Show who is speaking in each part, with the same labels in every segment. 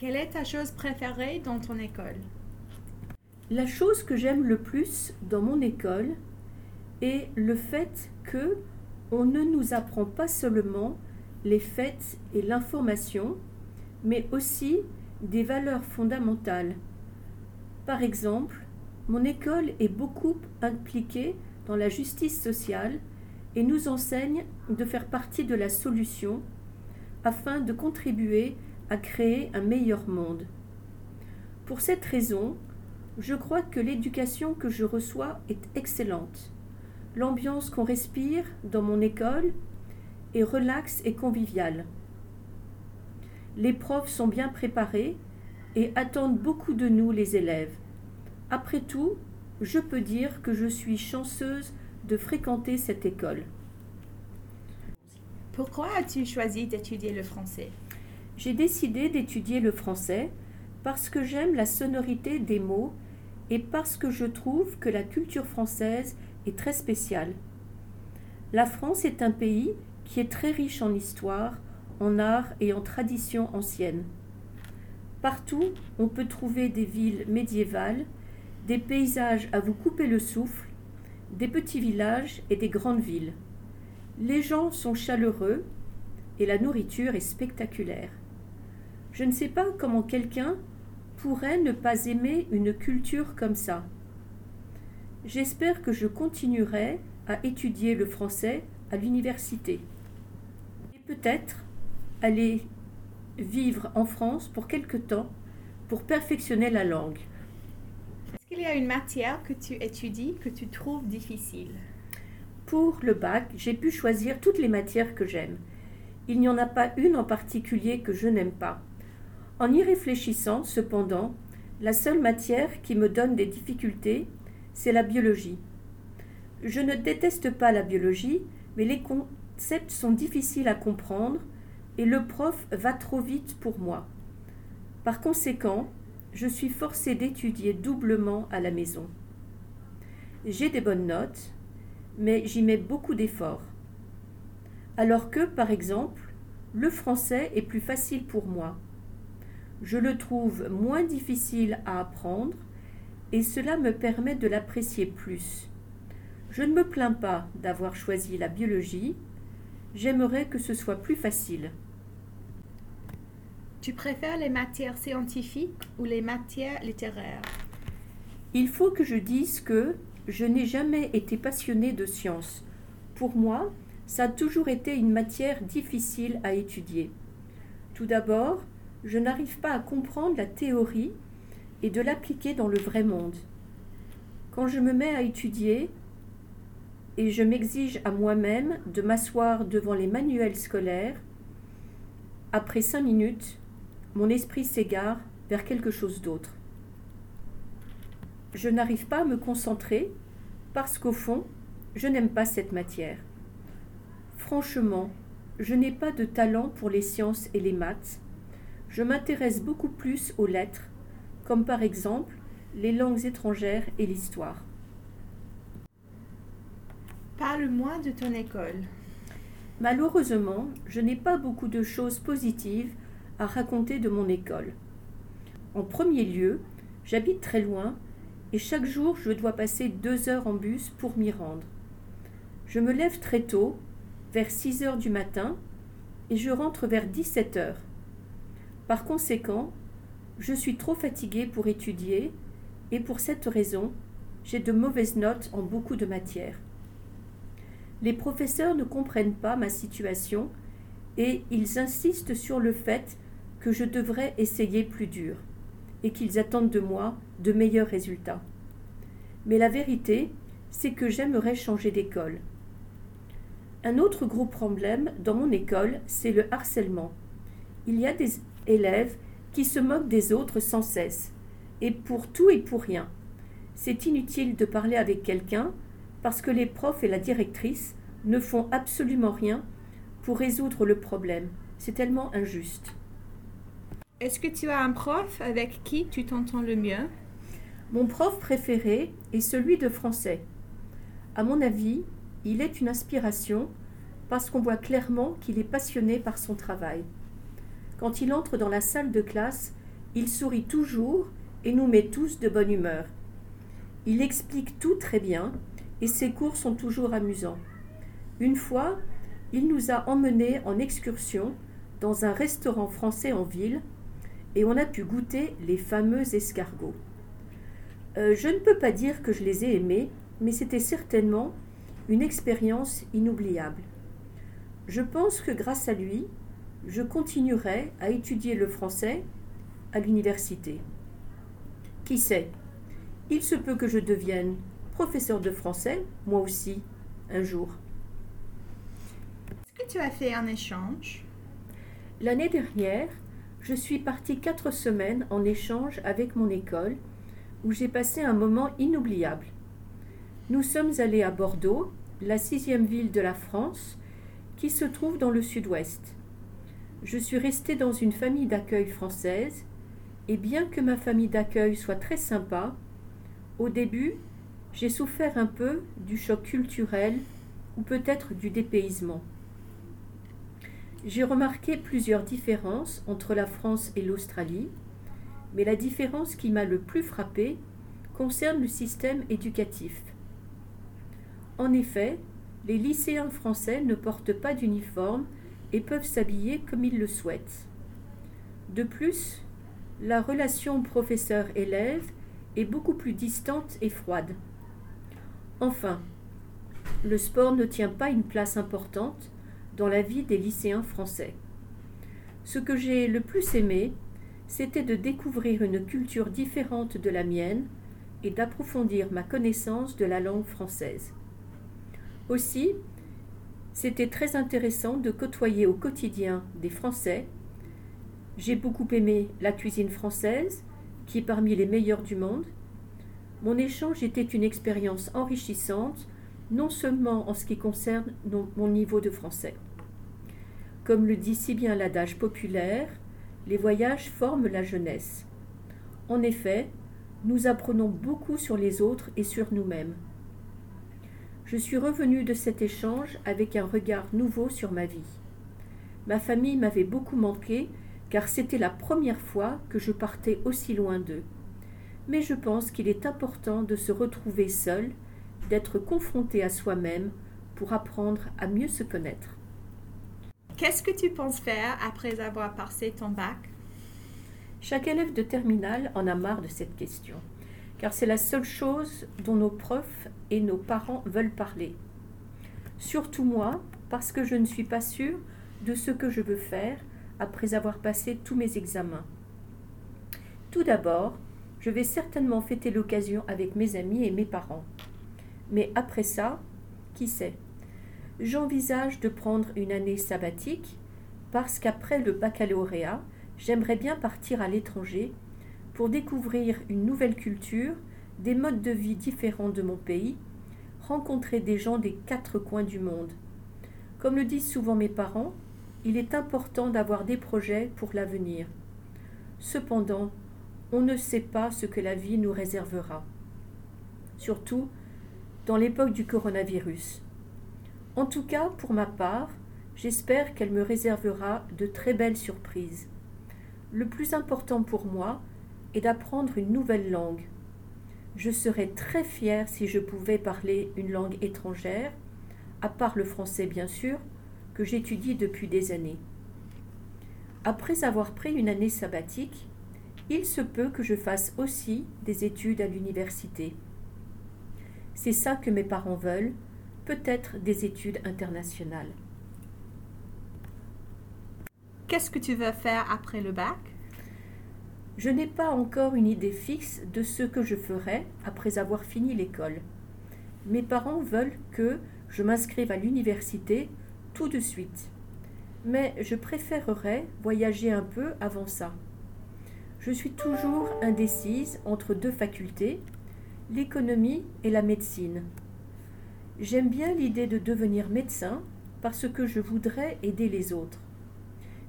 Speaker 1: Quelle est ta chose préférée dans ton école?
Speaker 2: La chose que j'aime le plus dans mon école est le fait que on ne nous apprend pas seulement les faits et l'information, mais aussi des valeurs fondamentales. Par exemple, mon école est beaucoup impliquée dans la justice sociale et nous enseigne de faire partie de la solution afin de contribuer à créer un meilleur monde. Pour cette raison, je crois que l'éducation que je reçois est excellente. L'ambiance qu'on respire dans mon école est relaxe et conviviale. Les profs sont bien préparés et attendent beaucoup de nous, les élèves. Après tout, je peux dire que je suis chanceuse de fréquenter cette école.
Speaker 1: Pourquoi as-tu choisi d'étudier le français?
Speaker 2: J'ai décidé d'étudier le français parce que j'aime la sonorité des mots et parce que je trouve que la culture française est très spéciale. La France est un pays qui est très riche en histoire, en art et en traditions anciennes. Partout, on peut trouver des villes médiévales, des paysages à vous couper le souffle, des petits villages et des grandes villes. Les gens sont chaleureux et la nourriture est spectaculaire. Je ne sais pas comment quelqu'un pourrait ne pas aimer une culture comme ça. J'espère que je continuerai à étudier le français à l'université. Et peut-être aller vivre en France pour quelque temps pour perfectionner la langue.
Speaker 1: Est-ce qu'il y a une matière que tu étudies que tu trouves difficile?
Speaker 2: Pour le bac, j'ai pu choisir toutes les matières que j'aime. Il n'y en a pas une en particulier que je n'aime pas. En y réfléchissant, cependant, la seule matière qui me donne des difficultés, c'est la biologie. Je ne déteste pas la biologie, mais les concepts sont difficiles à comprendre et le prof va trop vite pour moi. Par conséquent, je suis forcée d'étudier doublement à la maison. J'ai des bonnes notes, mais j'y mets beaucoup d'efforts. Alors que, par exemple, le français est plus facile pour moi. Je le trouve moins difficile à apprendre et cela me permet de l'apprécier plus. Je ne me plains pas d'avoir choisi la biologie, j'aimerais que ce soit plus facile.
Speaker 1: Tu préfères les matières scientifiques ou les matières littéraires?
Speaker 2: Il faut que je dise que je n'ai jamais été passionnée de sciences. Pour moi, ça a toujours été une matière difficile à étudier. Tout d'abord, je n'arrive pas à comprendre la théorie et de l'appliquer dans le vrai monde. Quand je me mets à étudier et je m'exige à moi-même de m'asseoir devant les manuels scolaires, après cinq minutes, mon esprit s'égare vers quelque chose d'autre. Je n'arrive pas à me concentrer parce qu'au fond, je n'aime pas cette matière. Franchement, je n'ai pas de talent pour les sciences et les maths. Je m'intéresse beaucoup plus aux lettres, comme par exemple les langues étrangères et l'histoire.
Speaker 1: Parle-moi de ton école.
Speaker 2: Malheureusement, je n'ai pas beaucoup de choses positives à raconter de mon école. En premier lieu, j'habite très loin et chaque jour je dois passer deux heures en bus pour m'y rendre. Je me lève très tôt, vers 6 heures du matin, et je rentre vers 17 heures. Par conséquent, je suis trop fatiguée pour étudier et pour cette raison, j'ai de mauvaises notes en beaucoup de matières. Les professeurs ne comprennent pas ma situation et ils insistent sur le fait que je devrais essayer plus dur et qu'ils attendent de moi de meilleurs résultats. Mais la vérité, c'est que j'aimerais changer d'école. Un autre gros problème dans mon école, c'est le harcèlement. Il y a des élèves qui se moquent des autres sans cesse, et pour tout et pour rien. C'est inutile de parler avec quelqu'un parce que les profs et la directrice ne font absolument rien pour résoudre le problème. C'est tellement injuste.
Speaker 1: Est-ce que tu as un prof avec qui tu t'entends le mieux?
Speaker 2: Mon prof préféré est celui de français. À mon avis, il est une inspiration parce qu'on voit clairement qu'il est passionné par son travail. Quand il entre dans la salle de classe, Il sourit toujours et nous met tous de bonne humeur. Il explique tout très bien et ses cours sont toujours amusants. Une fois, il nous a emmenés en excursion dans un restaurant français en ville et on a pu goûter les fameux escargots. Euh, je ne peux pas dire que je les ai aimés, mais c'était certainement une expérience inoubliable. Je pense que grâce à lui, je continuerai à étudier le français à l'université. Qui sait? Il se peut que je devienne professeur de français, moi aussi, un jour.
Speaker 1: Est-ce que tu as fait un échange?
Speaker 2: L'année dernière, je suis partie quatre semaines en échange avec mon école, où j'ai passé un moment inoubliable. Nous sommes allés à Bordeaux, la sixième ville de la France, qui se trouve dans le sud-ouest. Je suis restée dans une famille d'accueil française, et bien que ma famille d'accueil soit très sympa, au début, j'ai souffert un peu du choc culturel ou peut-être du dépaysement. J'ai remarqué plusieurs différences entre la France et l'Australie, mais la différence qui m'a le plus frappé concerne le système éducatif. En effet, les lycéens français ne portent pas d'uniforme et peuvent s'habiller comme ils le souhaitent. De plus, la relation professeur-élève est beaucoup plus distante et froide. Enfin, le sport ne tient pas une place importante dans la vie des lycéens français. Ce que j'ai le plus aimé, c'était de découvrir une culture différente de la mienne et d'approfondir ma connaissance de la langue française. Aussi, c'était très intéressant de côtoyer au quotidien des Français. J'ai beaucoup aimé la cuisine française, qui est parmi les meilleures du monde. Mon échange était une expérience enrichissante, non seulement en ce qui concerne mon niveau de français. Comme le dit si bien l'adage populaire, les voyages forment la jeunesse. En effet, nous apprenons beaucoup sur les autres et sur nous-mêmes. Je suis revenue de cet échange avec un regard nouveau sur ma vie. Ma famille m'avait beaucoup manqué car c'était la première fois que je partais aussi loin d'eux. Mais je pense qu'il est important de se retrouver seul, d'être confronté à soi-même pour apprendre à mieux se connaître.
Speaker 1: Qu'est-ce que tu penses faire après avoir passé ton bac?
Speaker 2: Chaque élève de terminale en a marre de cette question, car c'est la seule chose dont nos profs et nos parents veulent parler. Surtout moi, parce que je ne suis pas sûre de ce que je veux faire après avoir passé tous mes examens. Tout d'abord, je vais certainement fêter l'occasion avec mes amis et mes parents. Mais après ça, qui sait? J'envisage de prendre une année sabbatique parce qu'après le baccalauréat, j'aimerais bien partir à l'étranger pour découvrir une nouvelle culture, des modes de vie différents de mon pays, rencontrer des gens des quatre coins du monde. Comme le disent souvent mes parents, il est important d'avoir des projets pour l'avenir. Cependant, on ne sait pas ce que la vie nous réservera. Surtout dans l'époque du coronavirus. En tout cas, pour ma part, j'espère qu'elle me réservera de très belles surprises. Le plus important pour moi est d'apprendre une nouvelle langue. Je serais très fière si je pouvais parler une langue étrangère, à part le français bien sûr, que j'étudie depuis des années. Après avoir pris une année sabbatique, il se peut que je fasse aussi des études à l'université. C'est ça que mes parents veulent, peut-être des études internationales.
Speaker 1: Qu'est-ce que tu veux faire après le bac?
Speaker 2: Je n'ai pas encore une idée fixe de ce que je ferai après avoir fini l'école. Mes parents veulent que je m'inscrive à l'université tout de suite. Mais je préférerais voyager un peu avant ça. Je suis toujours indécise entre deux facultés, l'économie et la médecine. J'aime bien l'idée de devenir médecin parce que je voudrais aider les autres.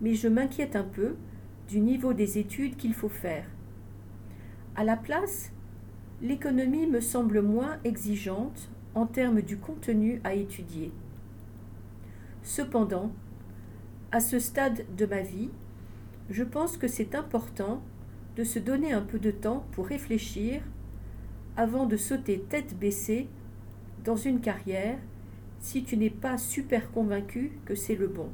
Speaker 2: Mais je m'inquiète un peu du niveau des études qu'il faut faire. À la place, l'économie me semble moins exigeante en termes du contenu à étudier. Cependant, à ce stade de ma vie, je pense que c'est important de se donner un peu de temps pour réfléchir avant de sauter tête baissée dans une carrière si tu n'es pas super convaincu que c'est le bon.